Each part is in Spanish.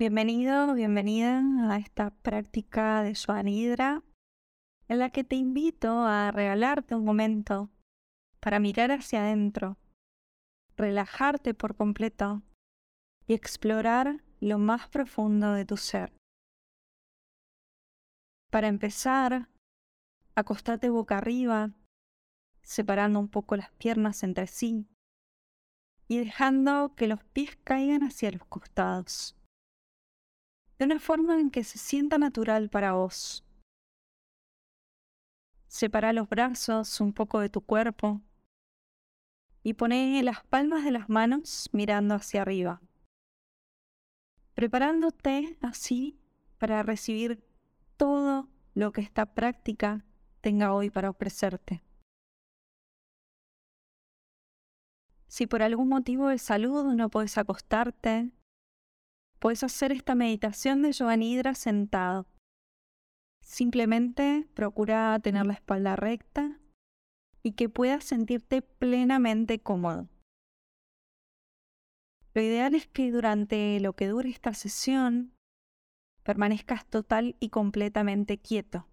Bienvenido, bienvenida a esta práctica de Swanidra en la que te invito a regalarte un momento para mirar hacia adentro, relajarte por completo y explorar lo más profundo de tu ser. Para empezar, acostate boca arriba, separando un poco las piernas entre sí y dejando que los pies caigan hacia los costados, de una forma en que se sienta natural para vos. Separa los brazos un poco de tu cuerpo y pone las palmas de las manos mirando hacia arriba, preparándote así para recibir todo lo que esta práctica tenga hoy para ofrecerte. Si por algún motivo de salud no puedes acostarte, puedes hacer esta meditación de Yoga Nidra sentado. Simplemente procura tener la espalda recta y que puedas sentirte plenamente cómodo. Lo ideal es que durante lo que dure esta sesión permanezcas total y completamente quieto.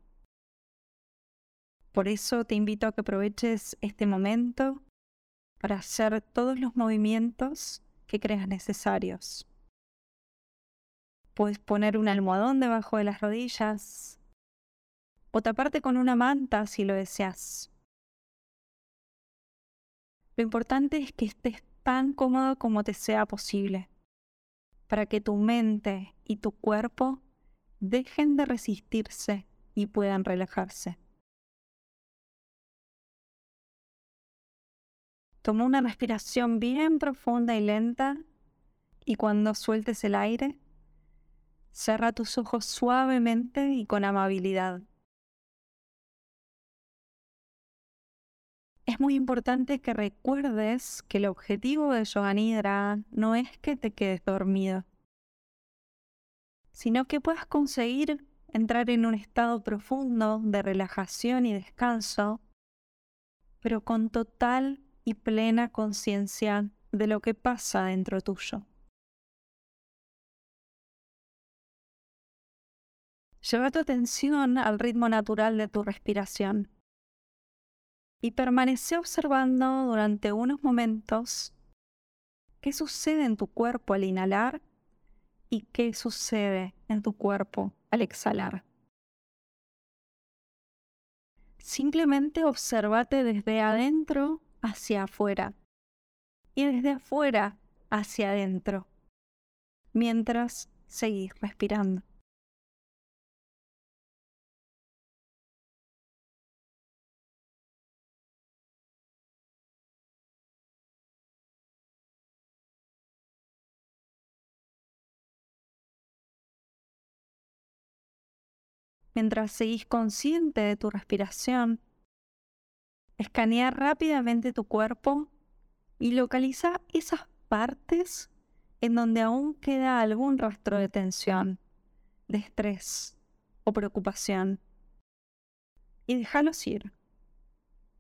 Por eso te invito a que aproveches este momento para hacer todos los movimientos que creas necesarios. Puedes poner un almohadón debajo de las rodillas o taparte con una manta si lo deseas. Lo importante es que estés tan cómodo como te sea posible, para que tu mente y tu cuerpo dejen de resistirse y puedan relajarse. Toma una respiración bien profunda y lenta y cuando sueltes el aire, cierra tus ojos suavemente y con amabilidad. Es muy importante que recuerdes que el objetivo de Yoga Nidra no es que te quedes dormido, sino que puedas conseguir entrar en un estado profundo de relajación y descanso, pero con total y plena conciencia de lo que pasa dentro tuyo. Lleva tu atención al ritmo natural de tu respiración y permanece observando durante unos momentos qué sucede en tu cuerpo al inhalar y qué sucede en tu cuerpo al exhalar. Simplemente observate desde adentro hacia afuera y desde afuera hacia adentro, mientras seguís respirando. Mientras seguís consciente de tu respiración, Escanea rápidamente tu cuerpo y localiza esas partes en donde aún queda algún rastro de tensión, de estrés o preocupación. Y déjalos ir.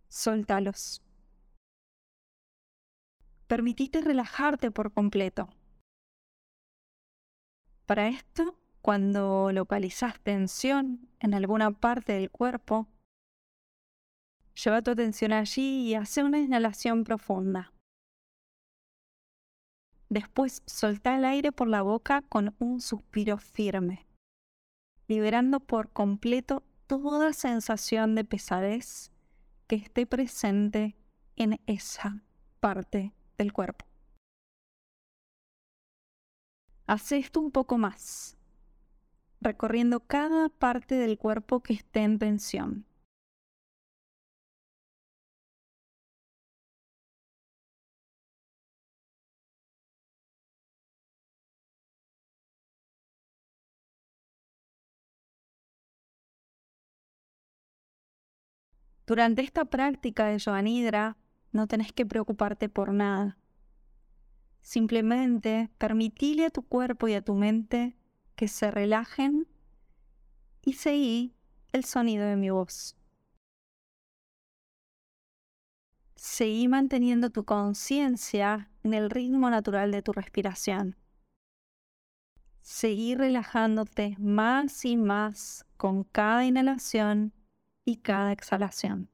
Soltalos. Permitite relajarte por completo. Para esto, cuando localizas tensión en alguna parte del cuerpo, Lleva tu atención allí y hace una inhalación profunda. Después solta el aire por la boca con un suspiro firme, liberando por completo toda sensación de pesadez que esté presente en esa parte del cuerpo. Haz esto un poco más, recorriendo cada parte del cuerpo que esté en tensión. Durante esta práctica de Yoga Nidra no tenés que preocuparte por nada. Simplemente permitile a tu cuerpo y a tu mente que se relajen y seguí el sonido de mi voz. Seguí manteniendo tu conciencia en el ritmo natural de tu respiración. seguir relajándote más y más con cada inhalación y cada exhalación.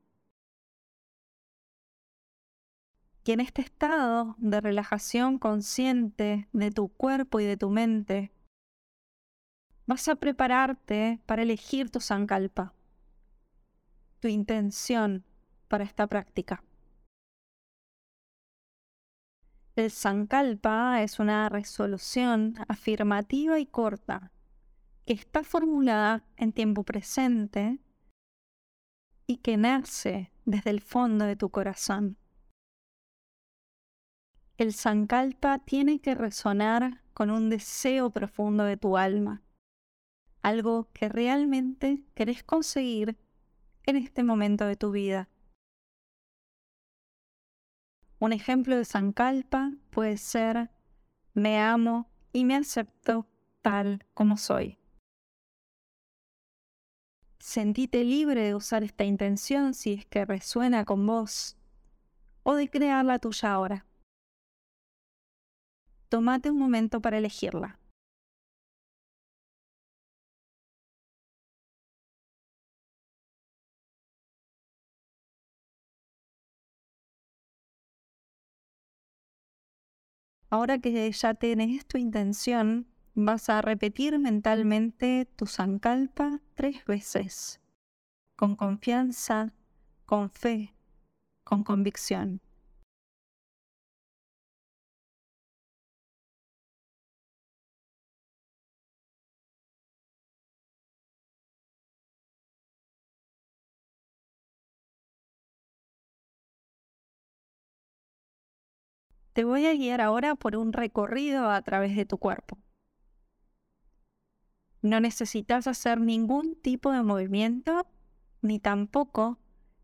Y en este estado de relajación consciente de tu cuerpo y de tu mente, vas a prepararte para elegir tu sankalpa, tu intención para esta práctica. El sankalpa es una resolución afirmativa y corta que está formulada en tiempo presente y que nace desde el fondo de tu corazón. El sankalpa tiene que resonar con un deseo profundo de tu alma, algo que realmente querés conseguir en este momento de tu vida. Un ejemplo de sankalpa puede ser me amo y me acepto tal como soy. Sentite libre de usar esta intención si es que resuena con vos o de crearla tuya ahora tómate un momento para elegirla. Ahora que ya tienes tu intención, vas a repetir mentalmente tu sankalpa tres veces, con confianza, con fe, con convicción. Te voy a guiar ahora por un recorrido a través de tu cuerpo. No necesitas hacer ningún tipo de movimiento, ni tampoco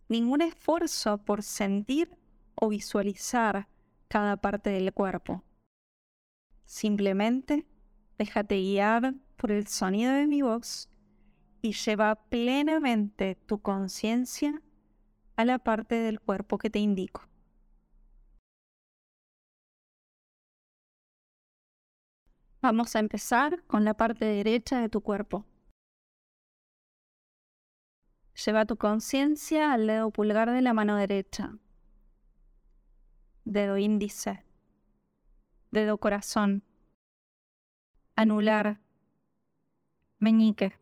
ningún esfuerzo por sentir o visualizar cada parte del cuerpo. Simplemente déjate guiar por el sonido de mi voz y lleva plenamente tu conciencia a la parte del cuerpo que te indico. Vamos a empezar con la parte derecha de tu cuerpo. Lleva tu conciencia al dedo pulgar de la mano derecha, dedo índice, dedo corazón, anular, meñique,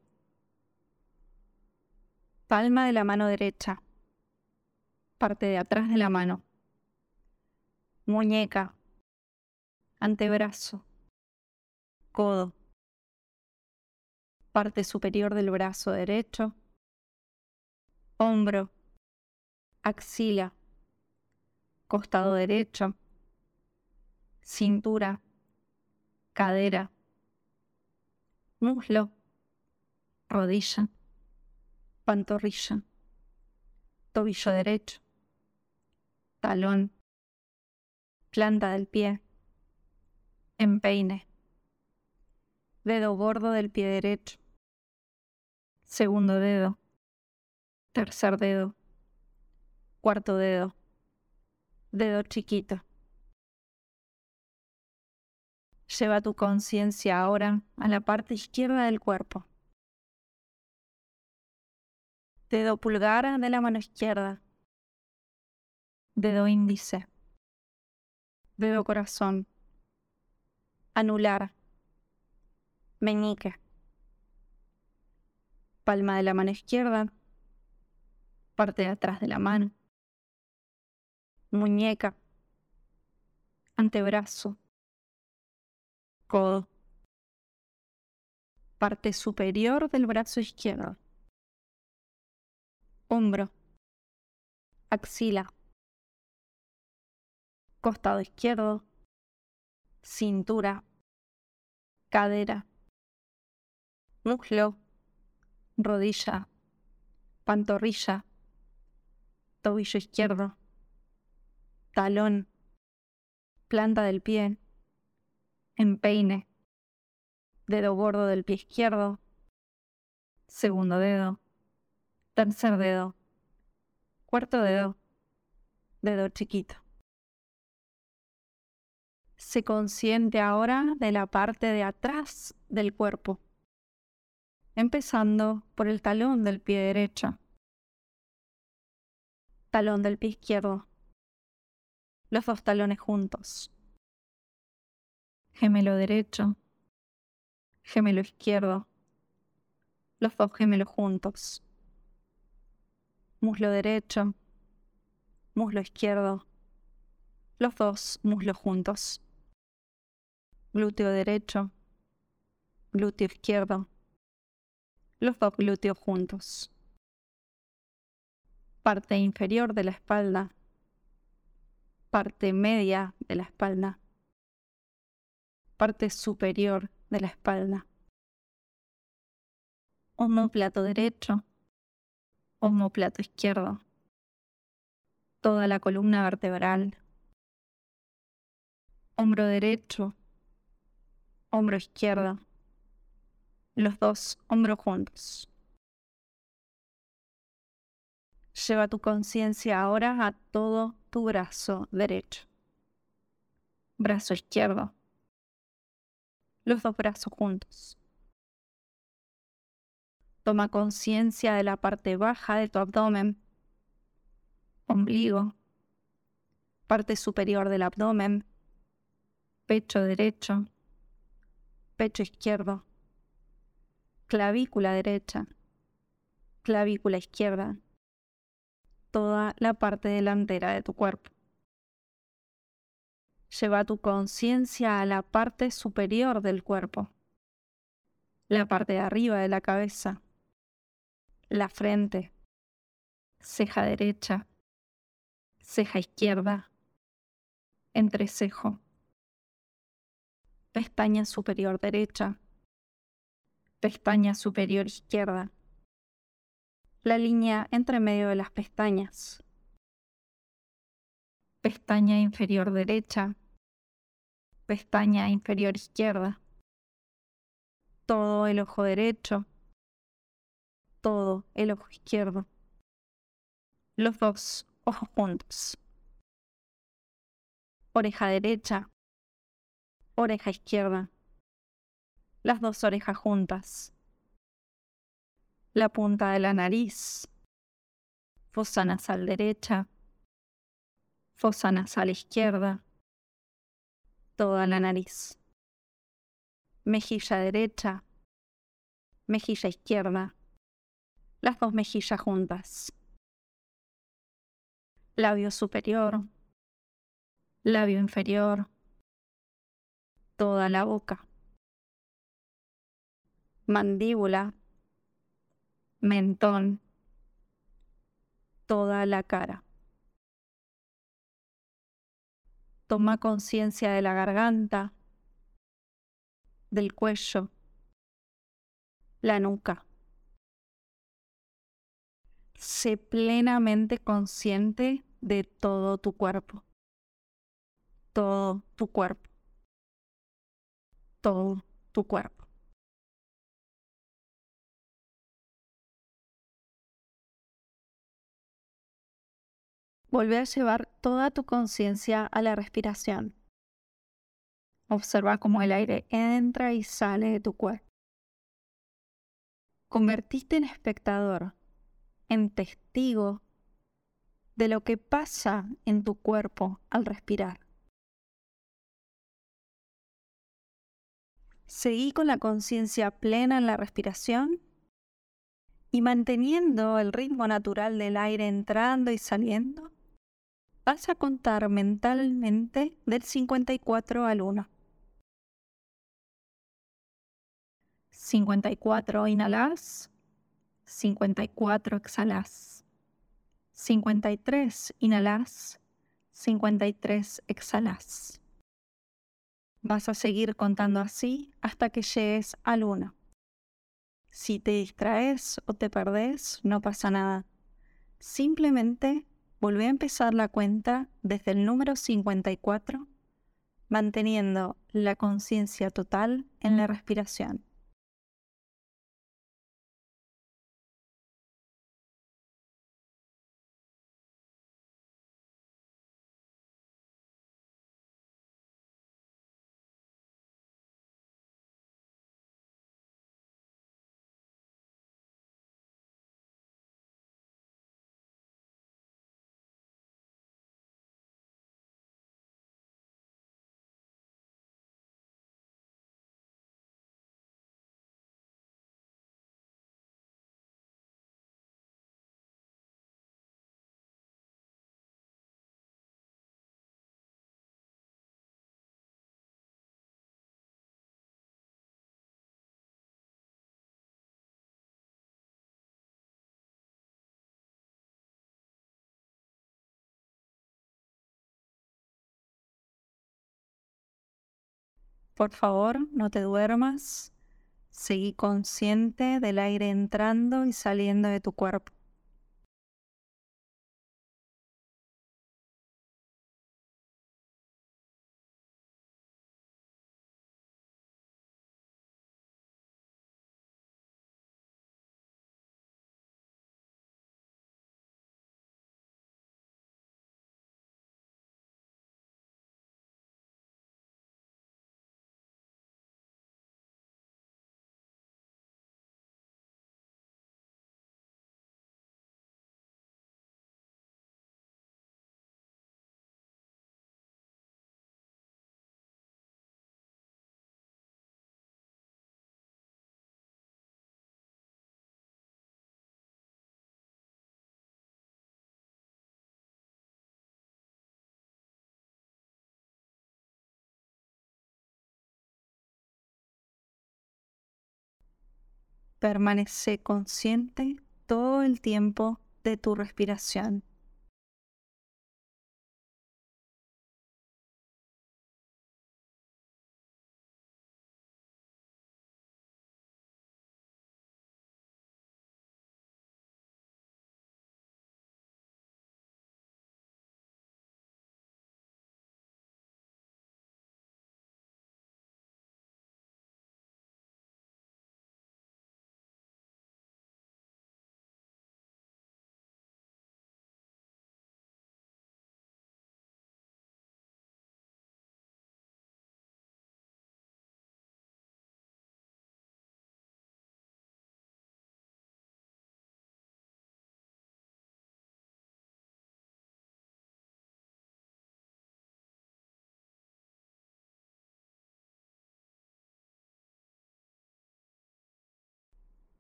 palma de la mano derecha, parte de atrás de la mano, muñeca, antebrazo codo, parte superior del brazo derecho, hombro, axila, costado derecho, cintura, cadera, muslo, rodilla, pantorrilla, tobillo derecho, talón, planta del pie, empeine dedo gordo del pie derecho, segundo dedo, tercer dedo, cuarto dedo, dedo chiquito. Lleva tu conciencia ahora a la parte izquierda del cuerpo. Dedo pulgar de la mano izquierda. Dedo índice. Dedo corazón. Anular meñique, palma de la mano izquierda, parte de atrás de la mano, muñeca, antebrazo, codo, parte superior del brazo izquierdo, hombro, axila, costado izquierdo, cintura, cadera muslo, rodilla, pantorrilla, tobillo izquierdo, talón, planta del pie, empeine, dedo gordo del pie izquierdo, segundo dedo, tercer dedo, cuarto dedo, dedo chiquito. Se consciente ahora de la parte de atrás del cuerpo, empezando por el talón del pie derecho, talón del pie izquierdo, los dos talones juntos, gemelo derecho, gemelo izquierdo, los dos gemelos juntos, muslo derecho, muslo izquierdo, los dos muslos juntos, glúteo derecho, glúteo izquierdo, los dos glúteos juntos, parte inferior de la espalda, parte media de la espalda, parte superior de la espalda, plato derecho, plato izquierdo, toda la columna vertebral, hombro derecho, hombro izquierdo, los dos hombros juntos. Lleva tu conciencia ahora a todo tu brazo derecho, brazo izquierdo, los dos brazos juntos. Toma conciencia de la parte baja de tu abdomen, ombligo, parte superior del abdomen, pecho derecho, pecho izquierdo, clavícula derecha, clavícula izquierda, toda la parte delantera de tu cuerpo. Lleva tu conciencia a la parte superior del cuerpo, la parte de arriba de la cabeza, la frente, ceja derecha, ceja izquierda, entrecejo, pestaña superior derecha, pestaña superior izquierda, la línea entre medio de las pestañas, pestaña inferior derecha, pestaña inferior izquierda, todo el ojo derecho, todo el ojo izquierdo, los dos ojos juntos, oreja derecha, oreja izquierda, las dos orejas juntas, la punta de la nariz, fosa nasal derecha, fosa nasal izquierda, toda la nariz, mejilla derecha, mejilla izquierda, las dos mejillas juntas, labio superior, labio inferior, toda la boca mandíbula, mentón, toda la cara. Toma conciencia de la garganta, del cuello, la nuca. Sé plenamente consciente de todo tu cuerpo. Todo tu cuerpo. Todo tu cuerpo. Vuelve a llevar toda tu conciencia a la respiración. Observa cómo el aire entra y sale de tu cuerpo. Convertiste en espectador, en testigo de lo que pasa en tu cuerpo al respirar. Seguí con la conciencia plena en la respiración y manteniendo el ritmo natural del aire entrando y saliendo, vas a contar mentalmente del 54 al 1. 54 inhalas, 54 exhalas. 53 inhalas, 53 exhalas. Vas a seguir contando así hasta que llegues al 1. Si te distraes o te perdés, no pasa nada. Simplemente Volví a empezar la cuenta desde el número 54, manteniendo la conciencia total en la respiración. Por favor, no te duermas. Seguí consciente del aire entrando y saliendo de tu cuerpo. Permanece consciente todo el tiempo de tu respiración.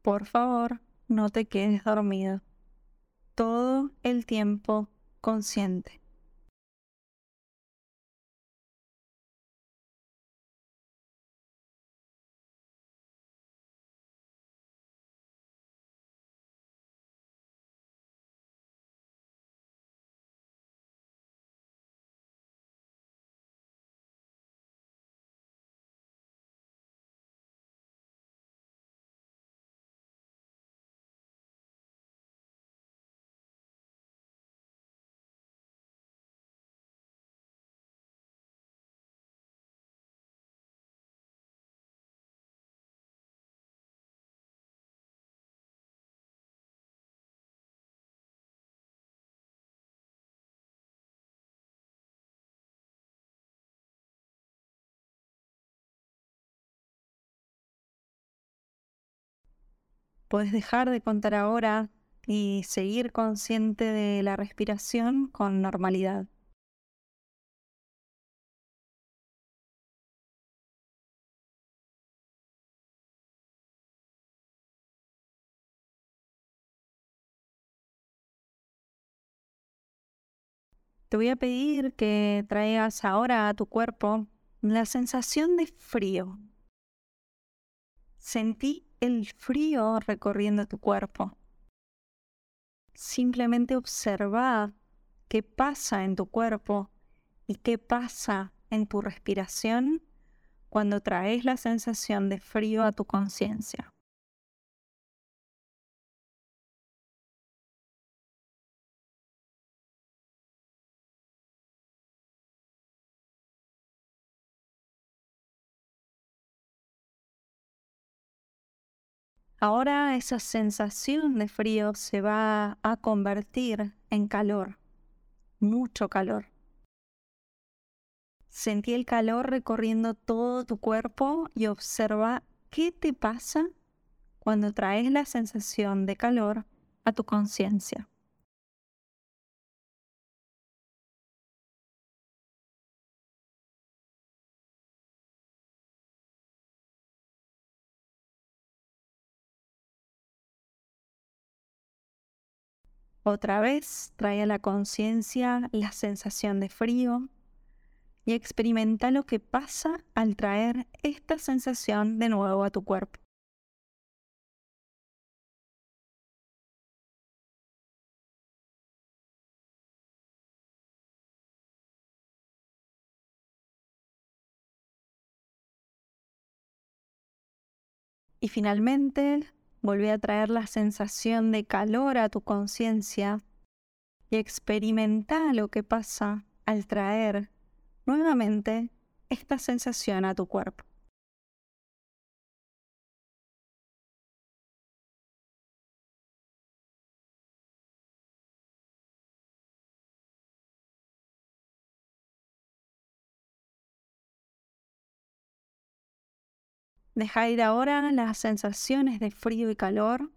Por favor, no te quedes dormido. Todo el tiempo consciente. Puedes dejar de contar ahora y seguir consciente de la respiración con normalidad. Te voy a pedir que traigas ahora a tu cuerpo la sensación de frío. Sentí el frío recorriendo tu cuerpo. Simplemente observa qué pasa en tu cuerpo y qué pasa en tu respiración cuando traes la sensación de frío a tu conciencia. Ahora esa sensación de frío se va a convertir en calor, mucho calor. Sentí el calor recorriendo todo tu cuerpo y observa qué te pasa cuando traes la sensación de calor a tu conciencia. Otra vez trae a la conciencia la sensación de frío y experimenta lo que pasa al traer esta sensación de nuevo a tu cuerpo. Y finalmente, volví a traer la sensación de calor a tu conciencia y experimenta lo que pasa al traer nuevamente esta sensación a tu cuerpo. Deja ir ahora las sensaciones de frío y calor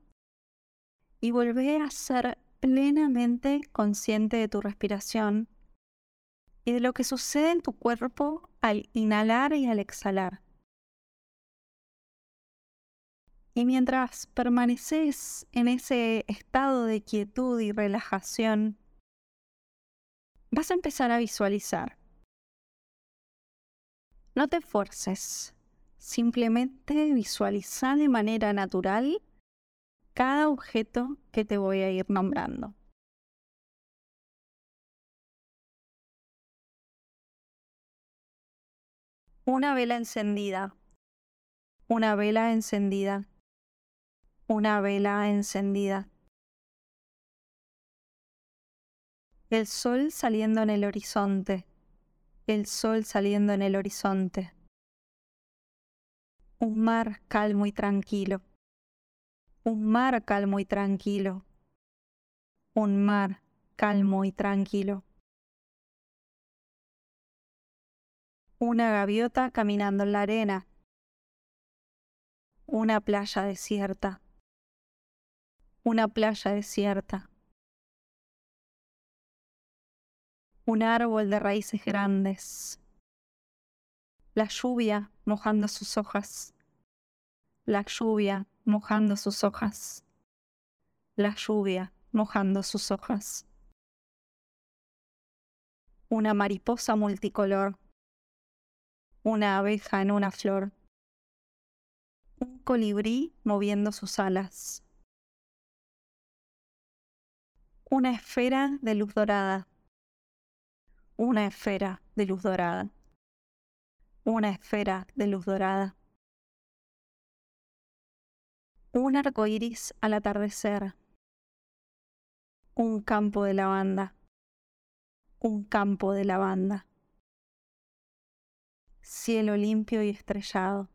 y volvé a ser plenamente consciente de tu respiración y de lo que sucede en tu cuerpo al inhalar y al exhalar. Y mientras permaneces en ese estado de quietud y relajación, vas a empezar a visualizar. No te esfuerces, Simplemente visualiza de manera natural cada objeto que te voy a ir nombrando. Una vela encendida. Una vela encendida. Una vela encendida. El sol saliendo en el horizonte. El sol saliendo en el horizonte un mar calmo y tranquilo, un mar calmo y tranquilo, un mar calmo y tranquilo. Una gaviota caminando en la arena, una playa desierta, una playa desierta. Un árbol de raíces grandes, la lluvia mojando sus hojas, la lluvia mojando sus hojas, la lluvia mojando sus hojas. Una mariposa multicolor, una abeja en una flor, un colibrí moviendo sus alas, una esfera de luz dorada, una esfera de luz dorada una esfera de luz dorada. Un arco iris al atardecer. Un campo de lavanda. Un campo de lavanda. Cielo limpio y estrellado.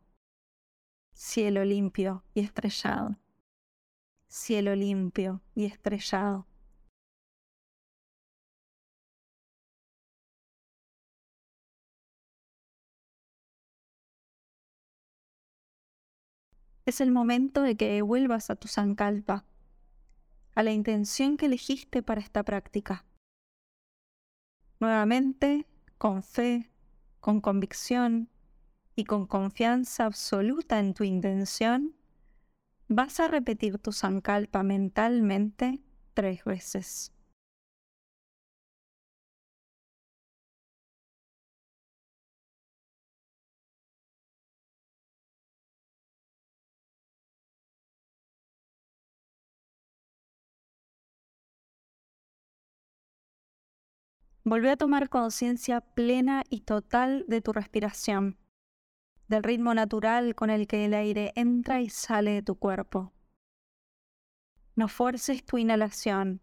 Cielo limpio y estrellado. Cielo limpio y estrellado. Es el momento de que vuelvas a tu Sankalpa, a la intención que elegiste para esta práctica. Nuevamente, con fe, con convicción y con confianza absoluta en tu intención, vas a repetir tu Sankalpa mentalmente tres veces. Volvé a tomar conciencia plena y total de tu respiración, del ritmo natural con el que el aire entra y sale de tu cuerpo. No fuerces tu inhalación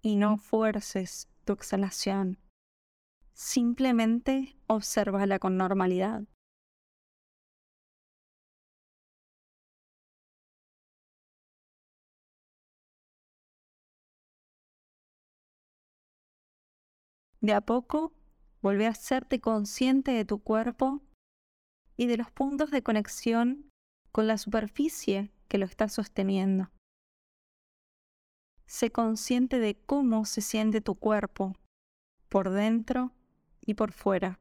y no fuerces tu exhalación. Simplemente obsérvala con normalidad. De a poco, vuelve a hacerte consciente de tu cuerpo y de los puntos de conexión con la superficie que lo está sosteniendo. Sé consciente de cómo se siente tu cuerpo por dentro y por fuera.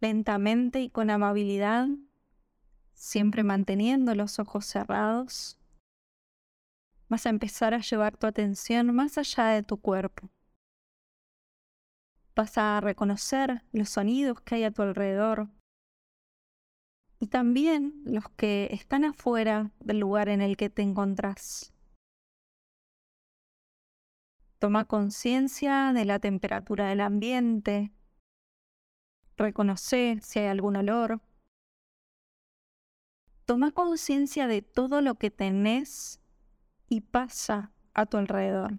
Lentamente y con amabilidad, siempre manteniendo los ojos cerrados, vas a empezar a llevar tu atención más allá de tu cuerpo. Vas a reconocer los sonidos que hay a tu alrededor y también los que están afuera del lugar en el que te encontrás. Toma conciencia de la temperatura del ambiente, reconoce si hay algún olor. Toma conciencia de todo lo que tenés y pasa a tu alrededor.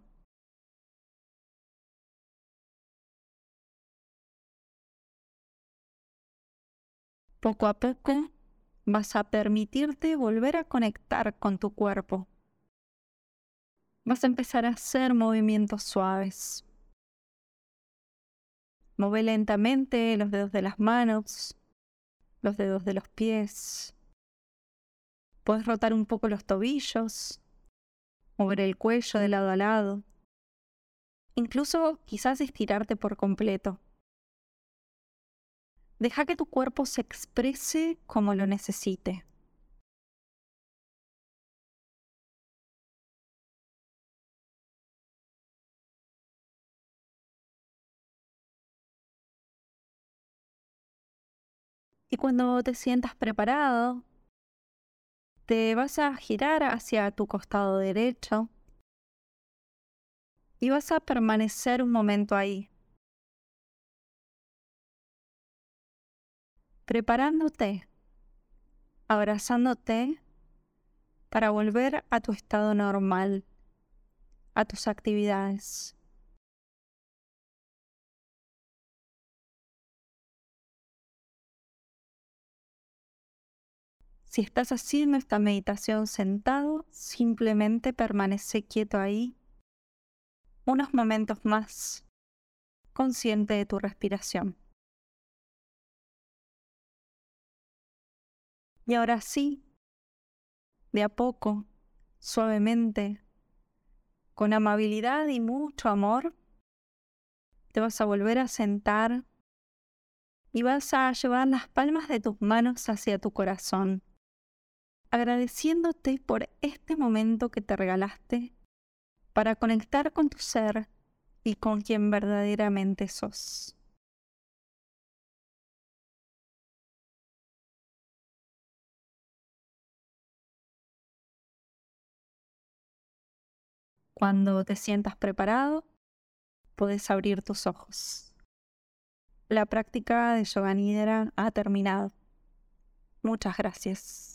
Poco a poco vas a permitirte volver a conectar con tu cuerpo. Vas a empezar a hacer movimientos suaves. Move lentamente los dedos de las manos, los dedos de los pies. Puedes rotar un poco los tobillos, mover el cuello de lado a lado. Incluso quizás estirarte por completo. Deja que tu cuerpo se exprese como lo necesite. Y cuando te sientas preparado, te vas a girar hacia tu costado derecho y vas a permanecer un momento ahí, preparándote, abrazándote para volver a tu estado normal, a tus actividades. Si estás haciendo esta meditación sentado, simplemente permanece quieto ahí unos momentos más, consciente de tu respiración. Y ahora sí, de a poco, suavemente, con amabilidad y mucho amor, te vas a volver a sentar y vas a llevar las palmas de tus manos hacia tu corazón, agradeciéndote por este momento que te regalaste para conectar con tu ser y con quien verdaderamente sos. Cuando te sientas preparado, puedes abrir tus ojos. La práctica de Yoga Nidra ha terminado. Muchas gracias.